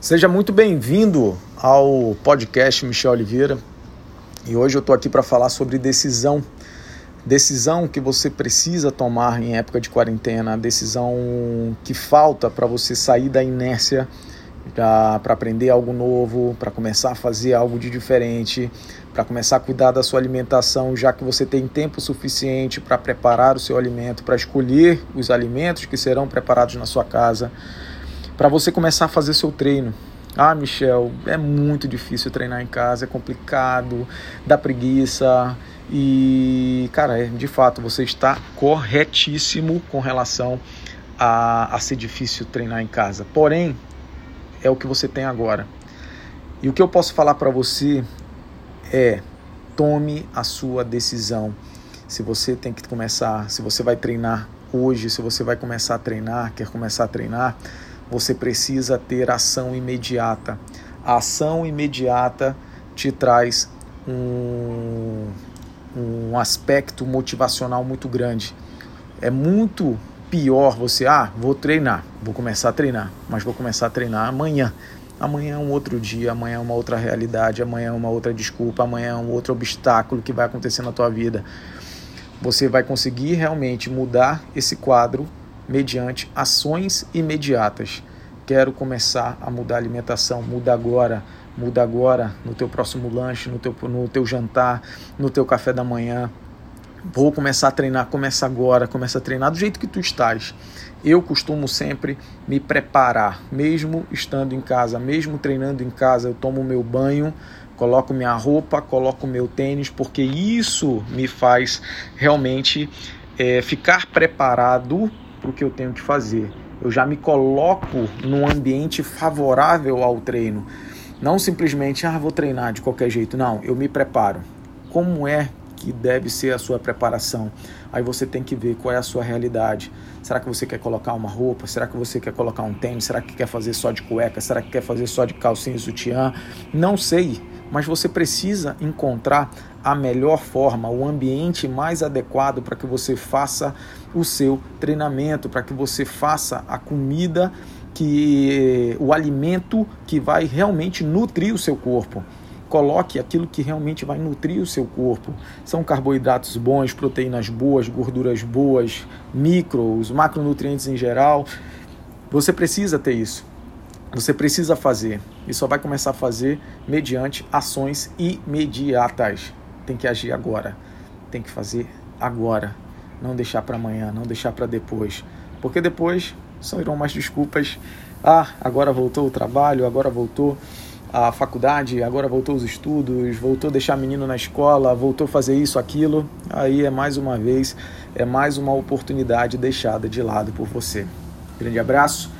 Seja muito bem-vindo ao podcast Michel Oliveira. E hoje eu estou aqui para falar sobre decisão. Decisão que você precisa tomar em época de quarentena, decisão que falta para você sair da inércia para aprender algo novo, para começar a fazer algo de diferente, para começar a cuidar da sua alimentação, já que você tem tempo suficiente para preparar o seu alimento, para escolher os alimentos que serão preparados na sua casa para você começar a fazer seu treino. Ah, Michel, é muito difícil treinar em casa, é complicado, dá preguiça. E, cara, é, de fato, você está corretíssimo com relação a, a ser difícil treinar em casa. Porém, é o que você tem agora. E o que eu posso falar para você é: tome a sua decisão. Se você tem que começar, se você vai treinar hoje, se você vai começar a treinar, quer começar a treinar, você precisa ter ação imediata. A ação imediata te traz um, um aspecto motivacional muito grande. É muito pior você, ah, vou treinar, vou começar a treinar, mas vou começar a treinar amanhã. Amanhã é um outro dia, amanhã é uma outra realidade, amanhã é uma outra desculpa, amanhã é um outro obstáculo que vai acontecer na tua vida. Você vai conseguir realmente mudar esse quadro mediante ações imediatas. Quero começar a mudar a alimentação, muda agora, muda agora no teu próximo lanche, no teu, no teu jantar, no teu café da manhã. Vou começar a treinar, começa agora, começa a treinar do jeito que tu estás. Eu costumo sempre me preparar, mesmo estando em casa, mesmo treinando em casa, eu tomo meu banho, coloco minha roupa, coloco meu tênis, porque isso me faz realmente é, ficar preparado para o que eu tenho que fazer. Eu já me coloco num ambiente favorável ao treino. Não simplesmente, ah, vou treinar de qualquer jeito. Não, eu me preparo. Como é que deve ser a sua preparação? Aí você tem que ver qual é a sua realidade. Será que você quer colocar uma roupa? Será que você quer colocar um tênis? Será que quer fazer só de cueca? Será que quer fazer só de calcinha e sutiã? Não sei mas você precisa encontrar a melhor forma, o ambiente mais adequado para que você faça o seu treinamento, para que você faça a comida que o alimento que vai realmente nutrir o seu corpo. Coloque aquilo que realmente vai nutrir o seu corpo. São carboidratos bons, proteínas boas, gorduras boas, micros, macronutrientes em geral. Você precisa ter isso. Você precisa fazer e só vai começar a fazer mediante ações imediatas. Tem que agir agora, tem que fazer agora, não deixar para amanhã, não deixar para depois, porque depois só irão mais desculpas. Ah, agora voltou o trabalho, agora voltou a faculdade, agora voltou os estudos, voltou deixar menino na escola, voltou fazer isso, aquilo. Aí é mais uma vez, é mais uma oportunidade deixada de lado por você. Grande abraço